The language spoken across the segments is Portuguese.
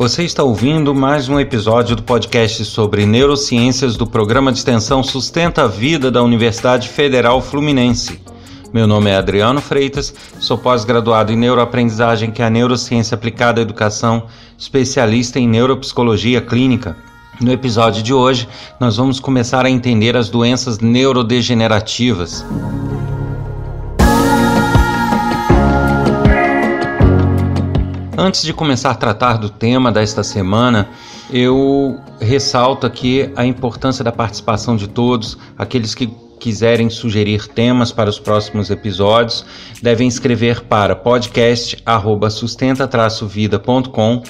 Você está ouvindo mais um episódio do podcast sobre neurociências do programa de extensão Sustenta a Vida da Universidade Federal Fluminense. Meu nome é Adriano Freitas, sou pós-graduado em neuroaprendizagem, que é a neurociência aplicada à educação, especialista em neuropsicologia clínica. No episódio de hoje, nós vamos começar a entender as doenças neurodegenerativas. Antes de começar a tratar do tema desta semana, eu ressalto aqui a importância da participação de todos, aqueles que quiserem sugerir temas para os próximos episódios, devem escrever para podcast@sustenta-vida.com,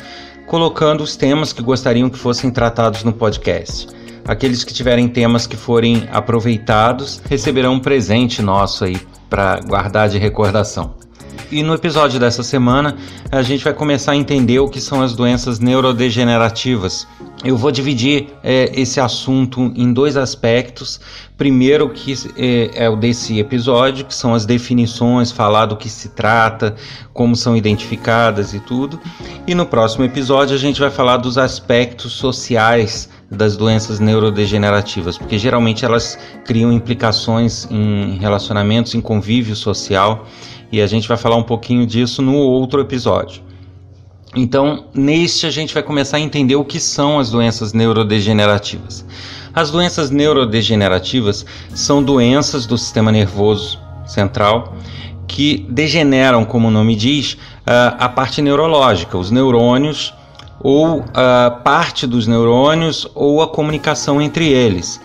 colocando os temas que gostariam que fossem tratados no podcast. Aqueles que tiverem temas que forem aproveitados receberão um presente nosso aí para guardar de recordação. E no episódio dessa semana, a gente vai começar a entender o que são as doenças neurodegenerativas. Eu vou dividir é, esse assunto em dois aspectos. Primeiro, que é, é, o desse episódio, que são as definições, falar do que se trata, como são identificadas e tudo. E no próximo episódio, a gente vai falar dos aspectos sociais das doenças neurodegenerativas, porque geralmente elas criam implicações em relacionamentos, em convívio social e a gente vai falar um pouquinho disso no outro episódio. Então, neste a gente vai começar a entender o que são as doenças neurodegenerativas. As doenças neurodegenerativas são doenças do sistema nervoso central que degeneram, como o nome diz, a parte neurológica, os neurônios ou a parte dos neurônios ou a comunicação entre eles.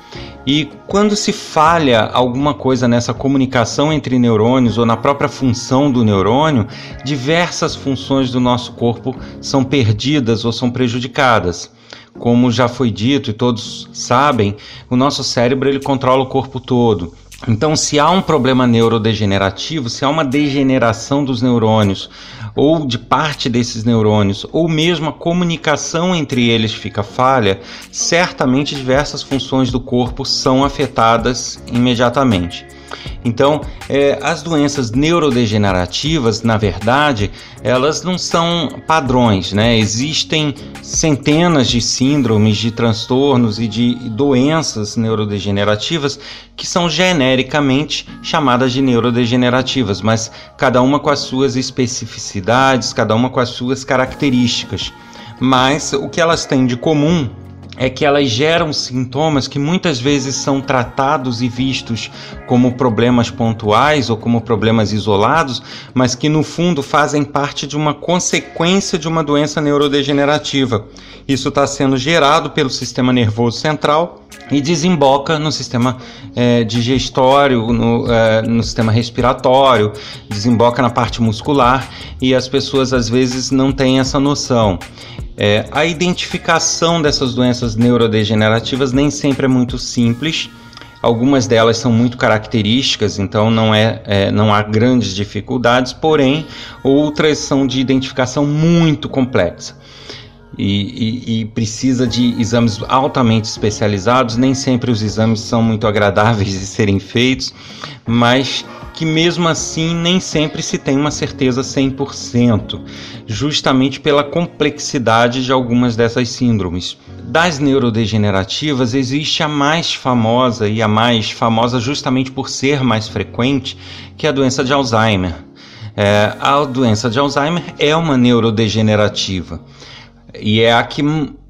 E quando se falha alguma coisa nessa comunicação entre neurônios ou na própria função do neurônio, diversas funções do nosso corpo são perdidas ou são prejudicadas. Como já foi dito e todos sabem, o nosso cérebro ele controla o corpo todo. Então, se há um problema neurodegenerativo, se há uma degeneração dos neurônios, ou de parte desses neurônios, ou mesmo a comunicação entre eles fica falha, certamente diversas funções do corpo são afetadas imediatamente. Então, é, as doenças neurodegenerativas, na verdade, elas não são padrões, né? Existem centenas de síndromes, de transtornos e de doenças neurodegenerativas que são genericamente chamadas de neurodegenerativas, mas cada uma com as suas especificidades, cada uma com as suas características. Mas o que elas têm de comum é que elas geram sintomas que muitas vezes são tratados e vistos como problemas pontuais ou como problemas isolados, mas que no fundo fazem parte de uma consequência de uma doença neurodegenerativa. Isso está sendo gerado pelo sistema nervoso central e desemboca no sistema é, digestório, no, é, no sistema respiratório, desemboca na parte muscular e as pessoas às vezes não têm essa noção. É, a identificação dessas doenças neurodegenerativas nem sempre é muito simples. Algumas delas são muito características, então não, é, é, não há grandes dificuldades, porém outras são de identificação muito complexa. E, e, e, precisa de exames altamente especializados. Nem sempre os exames são muito agradáveis de serem feitos, mas que mesmo assim nem sempre se tem uma certeza 100%, justamente pela complexidade de algumas dessas síndromes. Das neurodegenerativas, existe a mais famosa e a mais famosa justamente por ser mais frequente, que é a doença de Alzheimer. É, a doença de Alzheimer é uma neurodegenerativa e é a que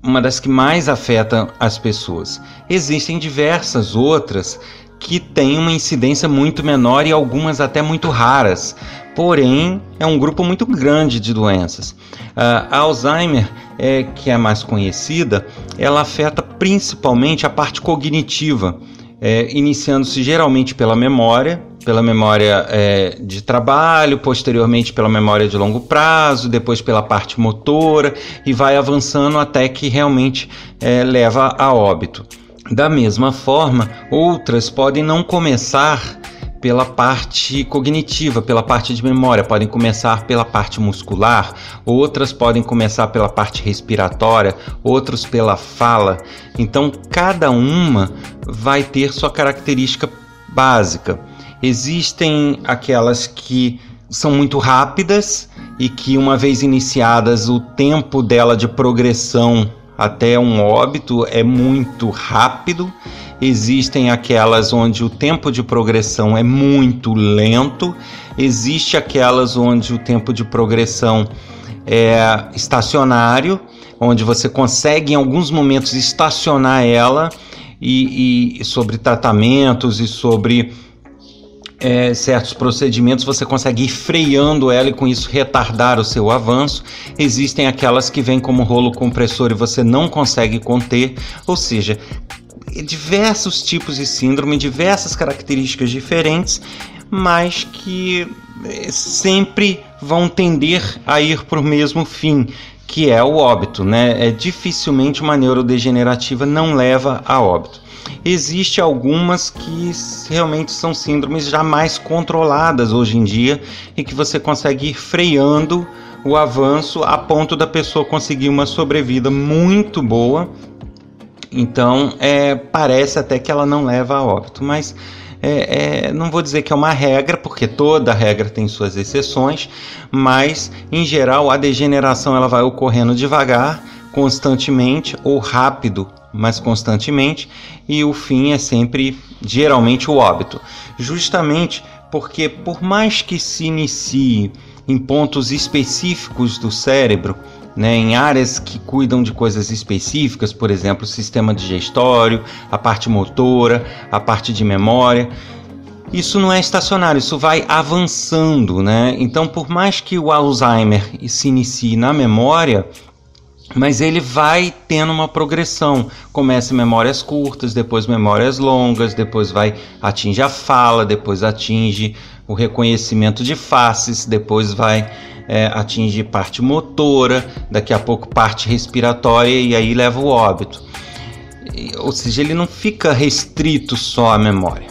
uma das que mais afeta as pessoas. Existem diversas outras que têm uma incidência muito menor e algumas até muito raras. Porém, é um grupo muito grande de doenças. A Alzheimer, é, que é mais conhecida, ela afeta principalmente a parte cognitiva, é, iniciando-se geralmente pela memória, pela memória é, de trabalho, posteriormente pela memória de longo prazo, depois pela parte motora e vai avançando até que realmente é, leva a óbito. Da mesma forma, outras podem não começar pela parte cognitiva, pela parte de memória, podem começar pela parte muscular, outras podem começar pela parte respiratória, outros pela fala. Então, cada uma vai ter sua característica básica. Existem aquelas que são muito rápidas e que, uma vez iniciadas, o tempo dela de progressão até um óbito é muito rápido. Existem aquelas onde o tempo de progressão é muito lento, existe aquelas onde o tempo de progressão é estacionário, onde você consegue em alguns momentos estacionar ela e, e sobre tratamentos e sobre é, certos procedimentos você consegue ir freando ela e com isso retardar o seu avanço. Existem aquelas que vêm como rolo compressor e você não consegue conter, ou seja, diversos tipos de síndrome, diversas características diferentes, mas que é, sempre vão tender a ir para o mesmo fim, que é o óbito, né? É dificilmente uma neurodegenerativa não leva a óbito. Existem algumas que realmente são síndromes já mais controladas hoje em dia e que você consegue ir freando o avanço a ponto da pessoa conseguir uma sobrevida muito boa. Então, é, parece até que ela não leva a óbito, mas é, é, não vou dizer que é uma regra, porque toda regra tem suas exceções, mas em geral a degeneração ela vai ocorrendo devagar, constantemente ou rápido mas constantemente, e o fim é sempre, geralmente, o óbito. Justamente porque, por mais que se inicie em pontos específicos do cérebro, né, em áreas que cuidam de coisas específicas, por exemplo, o sistema digestório, a parte motora, a parte de memória. Isso não é estacionário, isso vai avançando, né? Então, por mais que o Alzheimer se inicie na memória, mas ele vai tendo uma progressão. Começa em memórias curtas, depois memórias longas, depois vai atinge a fala, depois atinge o reconhecimento de faces, depois vai é, atinge parte motora, daqui a pouco parte respiratória e aí leva o óbito. Ou seja, ele não fica restrito só à memória.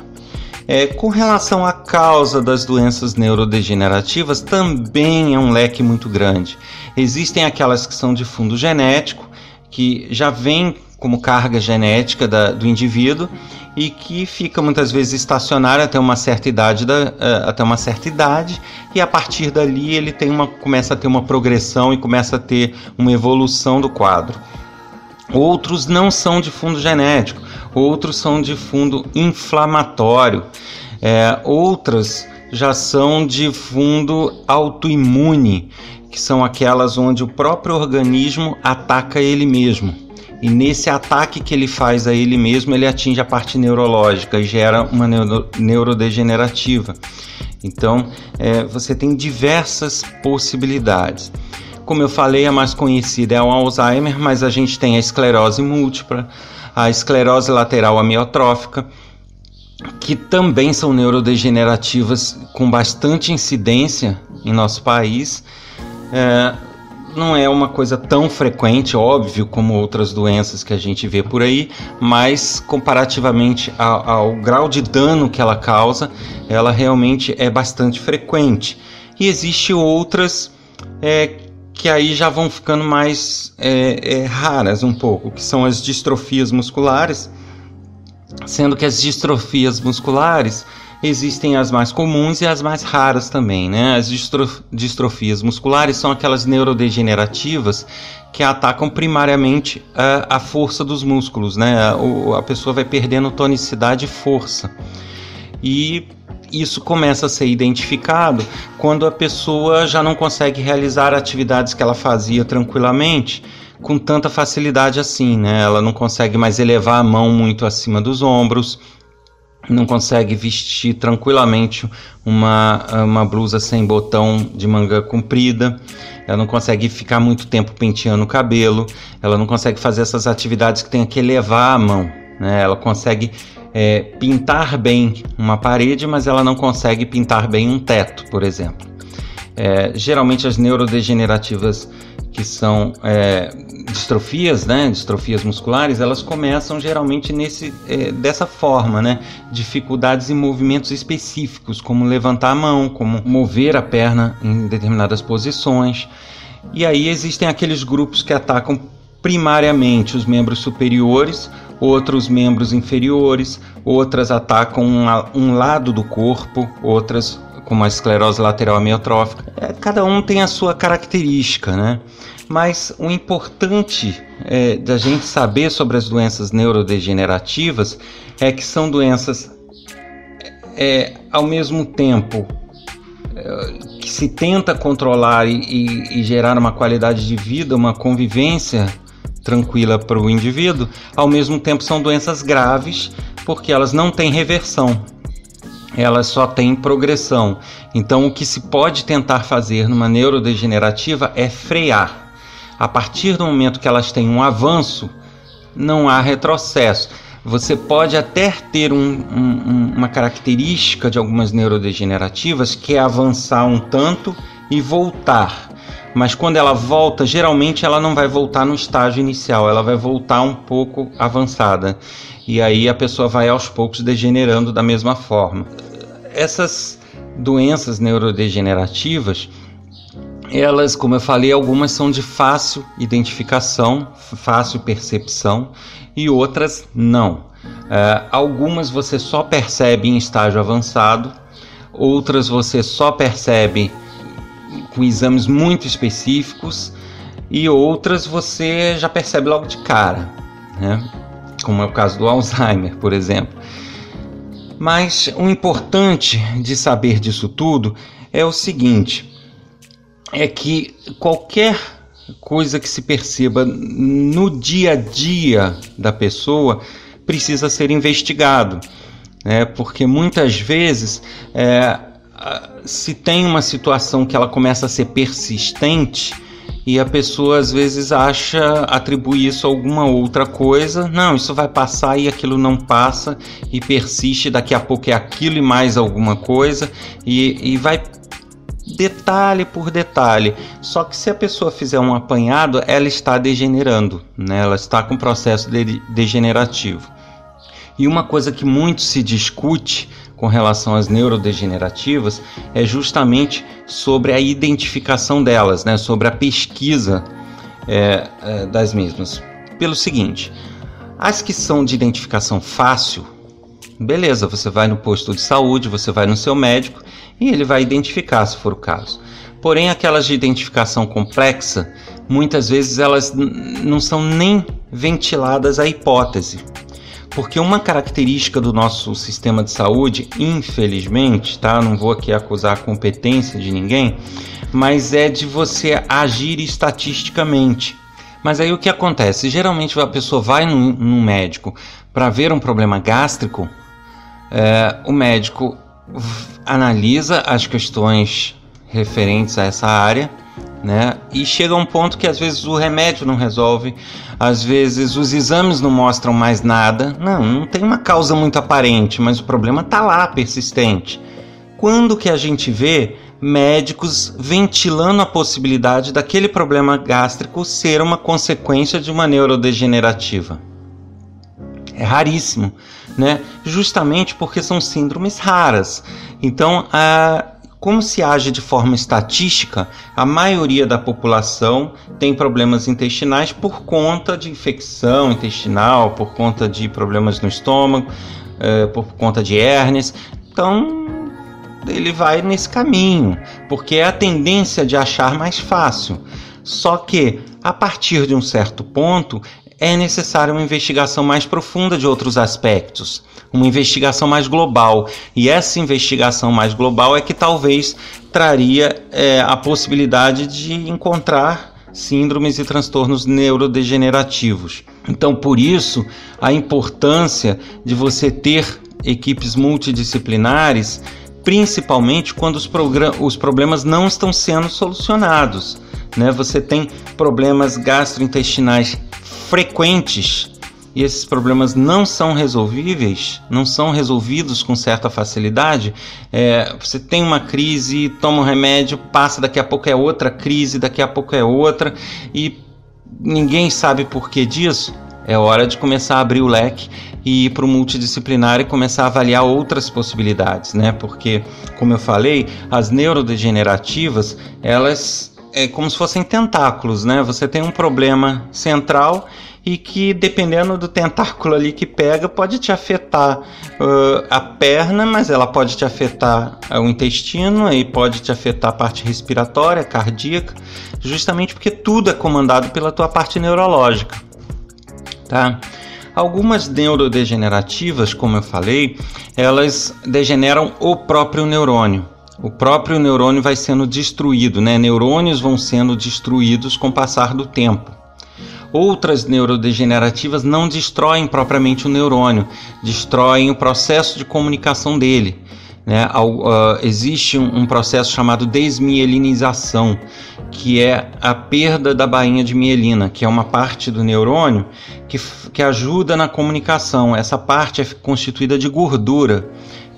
É, com relação à causa das doenças neurodegenerativas, também é um leque muito grande. Existem aquelas que são de fundo genético, que já vem como carga genética da, do indivíduo e que fica muitas vezes estacionário até uma certa idade da, uh, até uma certa idade e a partir dali ele tem uma, começa a ter uma progressão e começa a ter uma evolução do quadro. Outros não são de fundo genético, outros são de fundo inflamatório, é, outras já são de fundo autoimune, que são aquelas onde o próprio organismo ataca ele mesmo. E nesse ataque que ele faz a ele mesmo, ele atinge a parte neurológica e gera uma neuro neurodegenerativa. Então, é, você tem diversas possibilidades. Como eu falei, a mais conhecida é o Alzheimer, mas a gente tem a esclerose múltipla, a esclerose lateral amiotrófica, que também são neurodegenerativas com bastante incidência em nosso país. É, não é uma coisa tão frequente, óbvio, como outras doenças que a gente vê por aí, mas comparativamente ao, ao grau de dano que ela causa, ela realmente é bastante frequente. E existem outras é, que aí já vão ficando mais é, é, raras um pouco, que são as distrofias musculares, sendo que as distrofias musculares existem as mais comuns e as mais raras também, né? As distrofias musculares são aquelas neurodegenerativas que atacam primariamente a, a força dos músculos, né? A, a pessoa vai perdendo tonicidade e força. E isso começa a ser identificado quando a pessoa já não consegue realizar atividades que ela fazia tranquilamente com tanta facilidade assim, né? Ela não consegue mais elevar a mão muito acima dos ombros, não consegue vestir tranquilamente uma, uma blusa sem botão de manga comprida, ela não consegue ficar muito tempo penteando o cabelo, ela não consegue fazer essas atividades que tem que elevar a mão, né? Ela consegue é, pintar bem uma parede, mas ela não consegue pintar bem um teto, por exemplo. É, geralmente as neurodegenerativas que são é, distrofias, né, distrofias musculares, elas começam geralmente nesse, é, dessa forma, né, dificuldades em movimentos específicos, como levantar a mão, como mover a perna em determinadas posições. E aí existem aqueles grupos que atacam primariamente os membros superiores, outros membros inferiores, outras atacam um, um lado do corpo, outras como a esclerose lateral amiotrófica. É, cada um tem a sua característica, né? Mas o importante é, da gente saber sobre as doenças neurodegenerativas é que são doenças é, ao mesmo tempo é, que se tenta controlar e, e, e gerar uma qualidade de vida, uma convivência tranquila para o indivíduo, ao mesmo tempo são doenças graves porque elas não têm reversão, elas só têm progressão. Então, o que se pode tentar fazer numa neurodegenerativa é frear. A partir do momento que elas têm um avanço, não há retrocesso. Você pode até ter um, um, uma característica de algumas neurodegenerativas que é avançar um tanto e voltar. Mas quando ela volta, geralmente ela não vai voltar no estágio inicial, ela vai voltar um pouco avançada. E aí a pessoa vai aos poucos degenerando da mesma forma. Essas doenças neurodegenerativas, elas, como eu falei, algumas são de fácil identificação, fácil percepção, e outras não. É, algumas você só percebe em estágio avançado, outras você só percebe com exames muito específicos, e outras você já percebe logo de cara, né? Como é o caso do Alzheimer, por exemplo. Mas o importante de saber disso tudo é o seguinte: é que qualquer coisa que se perceba no dia a dia da pessoa precisa ser investigado, né? porque muitas vezes é, se tem uma situação que ela começa a ser persistente e a pessoa às vezes acha, atribui isso a alguma outra coisa, não, isso vai passar e aquilo não passa e persiste, daqui a pouco é aquilo e mais alguma coisa e, e vai detalhe por detalhe. Só que se a pessoa fizer um apanhado, ela está degenerando, né? ela está com processo de degenerativo. E uma coisa que muito se discute com relação às neurodegenerativas é justamente sobre a identificação delas, né? sobre a pesquisa é, é, das mesmas. Pelo seguinte, as que são de identificação fácil, beleza, você vai no posto de saúde, você vai no seu médico e ele vai identificar se for o caso. Porém, aquelas de identificação complexa, muitas vezes elas não são nem ventiladas à hipótese. Porque uma característica do nosso sistema de saúde, infelizmente, tá? Não vou aqui acusar a competência de ninguém, mas é de você agir estatisticamente. Mas aí o que acontece? Geralmente a pessoa vai num, num médico para ver um problema gástrico, é, o médico analisa as questões referentes a essa área, né? E chega um ponto que às vezes o remédio não resolve, às vezes os exames não mostram mais nada. Não, não tem uma causa muito aparente, mas o problema está lá, persistente. Quando que a gente vê médicos ventilando a possibilidade daquele problema gástrico ser uma consequência de uma neurodegenerativa? É raríssimo né? Justamente porque são síndromes raras. Então, a, como se age de forma estatística, a maioria da população tem problemas intestinais por conta de infecção intestinal, por conta de problemas no estômago, é, por conta de hérnias. Então, ele vai nesse caminho, porque é a tendência de achar mais fácil. Só que, a partir de um certo ponto, é necessária uma investigação mais profunda de outros aspectos, uma investigação mais global. E essa investigação mais global é que talvez traria é, a possibilidade de encontrar síndromes e transtornos neurodegenerativos. Então, por isso, a importância de você ter equipes multidisciplinares, principalmente quando os, os problemas não estão sendo solucionados. Né? Você tem problemas gastrointestinais frequentes e esses problemas não são resolvíveis, não são resolvidos com certa facilidade, é, você tem uma crise, toma um remédio, passa, daqui a pouco é outra crise, daqui a pouco é outra, e ninguém sabe por que disso. É hora de começar a abrir o leque e ir para o multidisciplinar e começar a avaliar outras possibilidades, né? Porque, como eu falei, as neurodegenerativas, elas é como se fossem tentáculos, né? Você tem um problema central e que dependendo do tentáculo ali que pega pode te afetar uh, a perna, mas ela pode te afetar o intestino e pode te afetar a parte respiratória, cardíaca, justamente porque tudo é comandado pela tua parte neurológica, tá? Algumas neurodegenerativas, como eu falei, elas degeneram o próprio neurônio. O próprio neurônio vai sendo destruído, né? Neurônios vão sendo destruídos com o passar do tempo. Outras neurodegenerativas não destroem propriamente o neurônio, destroem o processo de comunicação dele. Né? Uh, existe um processo chamado desmielinização, que é a perda da bainha de mielina, que é uma parte do neurônio que, que ajuda na comunicação. Essa parte é constituída de gordura.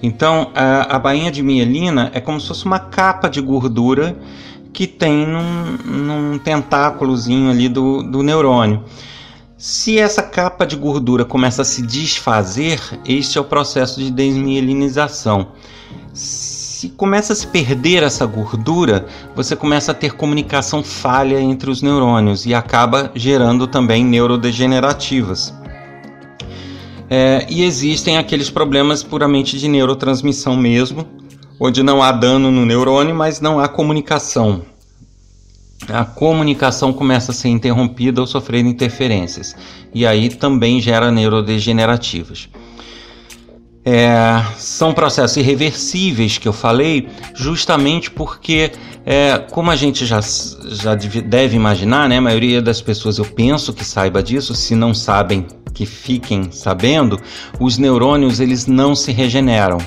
Então, a, a bainha de mielina é como se fosse uma capa de gordura que tem num, num tentáculozinho ali do, do neurônio. Se essa capa de gordura começa a se desfazer, este é o processo de desmielinização. Se começa a se perder essa gordura, você começa a ter comunicação falha entre os neurônios e acaba gerando também neurodegenerativas. É, e existem aqueles problemas puramente de neurotransmissão mesmo, onde não há dano no neurônio, mas não há comunicação. A comunicação começa a ser interrompida ou sofrer interferências, e aí também gera neurodegenerativas. É, são processos irreversíveis que eu falei, justamente porque, é, como a gente já, já deve imaginar, né, a maioria das pessoas eu penso que saiba disso, se não sabem, que fiquem sabendo, os neurônios eles não se regeneram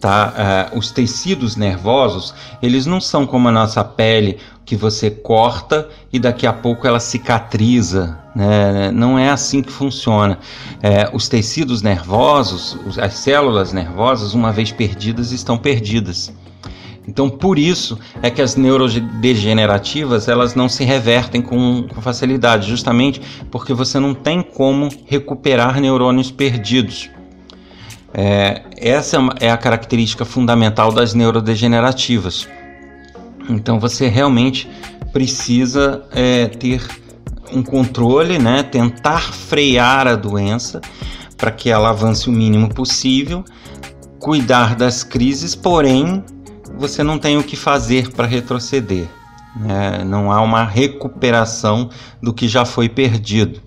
tá? Uh, os tecidos nervosos, eles não são como a nossa pele, que você corta e daqui a pouco ela cicatriza, né? Não é assim que funciona. É, os tecidos nervosos, as células nervosas, uma vez perdidas, estão perdidas. Então, por isso é que as neurodegenerativas elas não se revertem com, com, facilidade, justamente porque você não tem como recuperar neurônios perdidos. É, essa é a característica fundamental das neurodegenerativas. Então você realmente precisa é, ter um controle, né? tentar frear a doença para que ela avance o mínimo possível, cuidar das crises, porém você não tem o que fazer para retroceder. Né? Não há uma recuperação do que já foi perdido.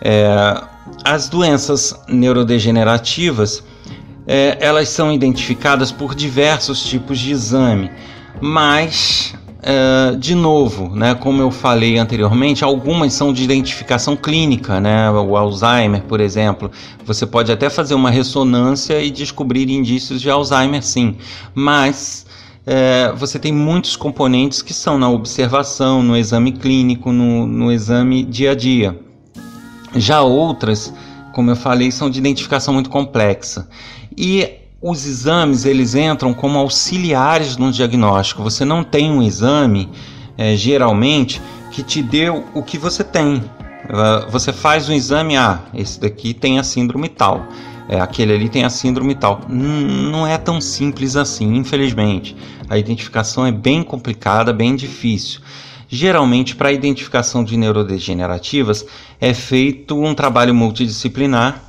É, as doenças neurodegenerativas é, elas são identificadas por diversos tipos de exame, mas é, de novo, né, como eu falei anteriormente, algumas são de identificação clínica, né, o Alzheimer, por exemplo, você pode até fazer uma ressonância e descobrir indícios de Alzheimer, sim, mas é, você tem muitos componentes que são na observação, no exame clínico, no, no exame dia a dia. Já outras, como eu falei, são de identificação muito complexa. E os exames eles entram como auxiliares no diagnóstico. Você não tem um exame, é, geralmente, que te dê o que você tem. Uh, você faz um exame, ah, esse daqui tem a síndrome tal, é, aquele ali tem a síndrome tal. Não é tão simples assim, infelizmente. A identificação é bem complicada, bem difícil. Geralmente, para a identificação de neurodegenerativas, é feito um trabalho multidisciplinar,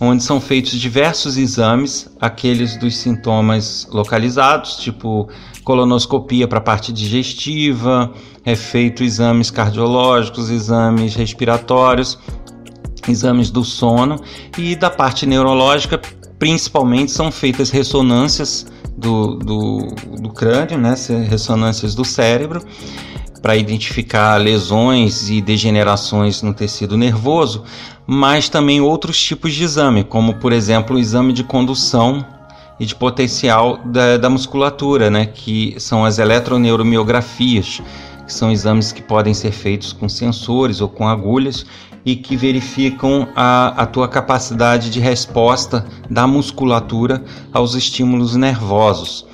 onde são feitos diversos exames, aqueles dos sintomas localizados, tipo colonoscopia para a parte digestiva, é feito exames cardiológicos, exames respiratórios, exames do sono e da parte neurológica, principalmente são feitas ressonâncias do, do, do crânio, né, ressonâncias do cérebro para identificar lesões e degenerações no tecido nervoso, mas também outros tipos de exame, como por exemplo o exame de condução e de potencial da, da musculatura, né, que são as eletroneuromiografias, que são exames que podem ser feitos com sensores ou com agulhas e que verificam a, a tua capacidade de resposta da musculatura aos estímulos nervosos.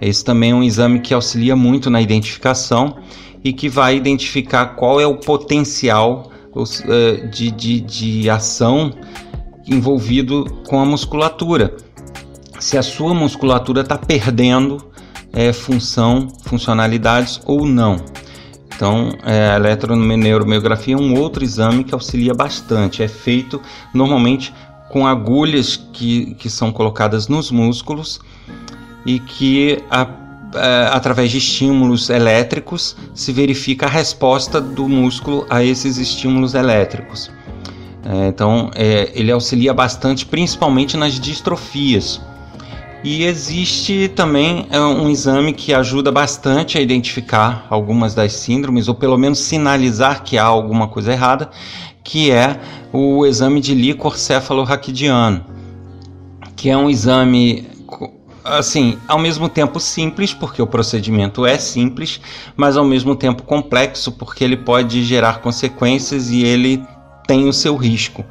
Esse também é um exame que auxilia muito na identificação e que vai identificar qual é o potencial uh, de, de, de ação envolvido com a musculatura. Se a sua musculatura está perdendo é, função, funcionalidades ou não. Então, é, a eletroneuromiografia é um outro exame que auxilia bastante. É feito normalmente com agulhas que, que são colocadas nos músculos e que, a, através de estímulos elétricos, se verifica a resposta do músculo a esses estímulos elétricos. É, então, é, ele auxilia bastante, principalmente nas distrofias. E existe também é, um exame que ajuda bastante a identificar algumas das síndromes, ou pelo menos sinalizar que há alguma coisa errada, que é o exame de líquor cefalorraquidiano, que é um exame assim, ao mesmo tempo simples, porque o procedimento é simples, mas ao mesmo tempo complexo, porque ele pode gerar consequências e ele tem o seu risco.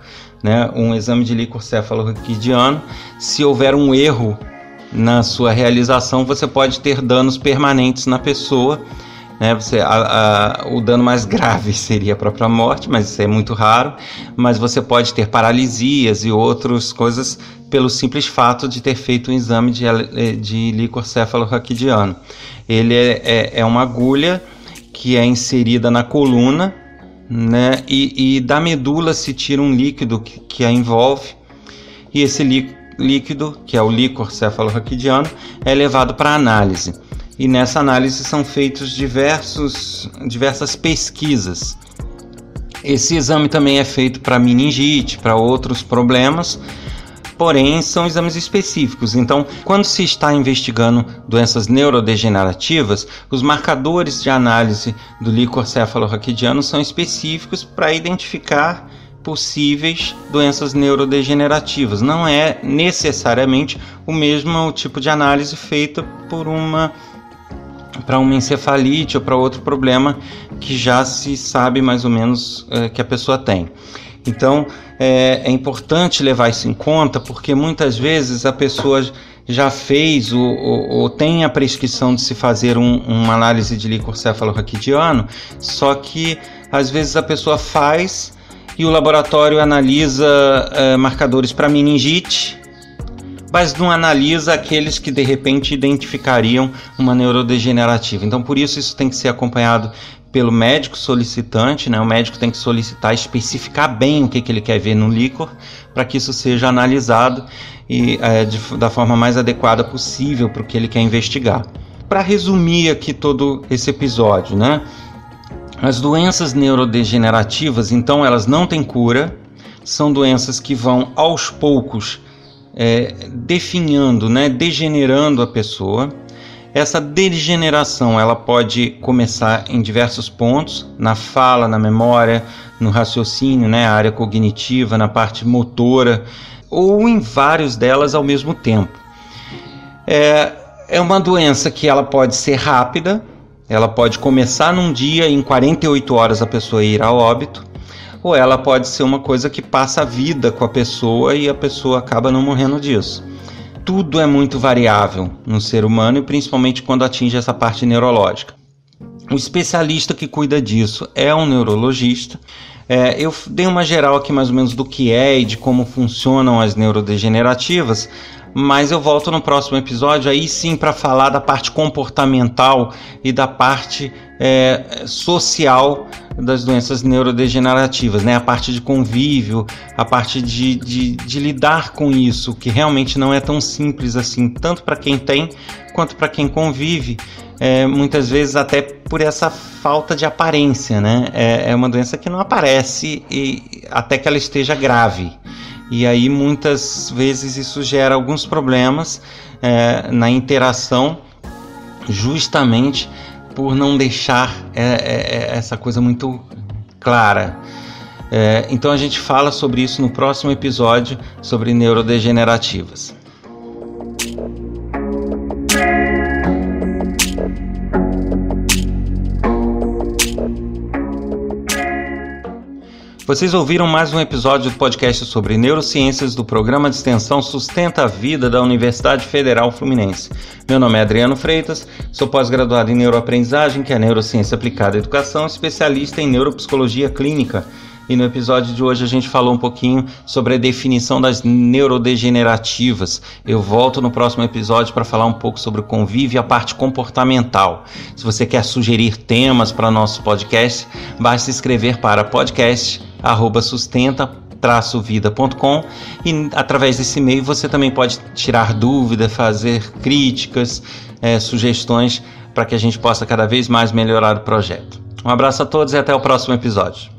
Né? Um exame de líquor cefalorraquidiano, se houver um erro na sua realização, você pode ter danos permanentes na pessoa. Né? Você, a, a, o dano mais grave seria a própria morte, mas isso é muito raro. Mas você pode ter paralisias e outras coisas pelo simples fato de ter feito um exame de, de líquor cefalorraquidiano. Ele é, é, é uma agulha que é inserida na coluna né? E, e da medula se tira um líquido que, que a envolve, e esse líquido, que é o líquor cefalorraquidiano, é levado para análise. E nessa análise são feitos diversos, diversas pesquisas. Esse exame também é feito para meningite, para outros problemas, porém são exames específicos. Então, quando se está investigando doenças neurodegenerativas, os marcadores de análise do líquor cefalorraquidiano são específicos para identificar possíveis doenças neurodegenerativas. Não é necessariamente o mesmo tipo de análise feita por uma para uma encefalite ou para outro problema que já se sabe mais ou menos é, que a pessoa tem. Então é, é, importante levar isso em conta porque muitas vezes a pessoa já fez ou, ou, ou tem a prescrição de se fazer um, uma análise de líquor cefalorraquidiano, só que às vezes a pessoa faz e o laboratório analisa é, marcadores para meningite, mas não analisa aqueles que de repente identificariam uma neurodegenerativa. Então, por isso, isso tem que ser acompanhado pelo médico solicitante, né? O médico tem que solicitar, especificar bem o que, que ele quer ver no líquor, para que isso seja analisado e é, de, da forma mais adequada possível para o que ele quer investigar. Para resumir aqui todo esse episódio, né? As doenças neurodegenerativas, então, elas não têm cura, são doenças que vão aos poucos é, definhando, né, degenerando a pessoa essa degeneração ela pode começar em diversos pontos, na fala, na memória, no raciocínio, né, área cognitiva, na parte motora, ou em vários delas ao mesmo tempo. É, é uma doença que ela pode ser rápida, ela pode começar num dia e em 48 horas a pessoa ir a óbito, ou ela pode ser uma coisa que passa a vida com a pessoa e a pessoa acaba não morrendo disso tudo é muito variável no ser humano e principalmente quando atinge essa parte neurológica. O especialista que cuida disso é um neurologista. É, eu dei uma geral aqui mais ou menos do que é e de como funcionam as neurodegenerativas, mas eu volto no próximo episódio aí sim para falar da parte comportamental e da parte é, social das doenças neurodegenerativas, né? A parte de convívio, a parte de, de, de lidar com isso, que realmente não é tão simples assim, tanto para quem tem quanto para quem convive. É, muitas vezes até por essa falta de aparência, né? É, é uma doença que não aparece e, até que ela esteja grave. E aí muitas vezes isso gera alguns problemas é, na interação, justamente por não deixar é, é, é essa coisa muito clara. É, então a gente fala sobre isso no próximo episódio sobre neurodegenerativas. Vocês ouviram mais um episódio do podcast sobre neurociências do programa de extensão Sustenta a Vida da Universidade Federal Fluminense. Meu nome é Adriano Freitas, sou pós-graduado em neuroaprendizagem, que é neurociência aplicada à educação, especialista em neuropsicologia clínica. E no episódio de hoje a gente falou um pouquinho sobre a definição das neurodegenerativas. Eu volto no próximo episódio para falar um pouco sobre o convívio e a parte comportamental. Se você quer sugerir temas para nosso podcast, basta escrever para podcast@sustenta vida.com e através desse e-mail você também pode tirar dúvidas, fazer críticas, é, sugestões para que a gente possa cada vez mais melhorar o projeto. Um abraço a todos e até o próximo episódio.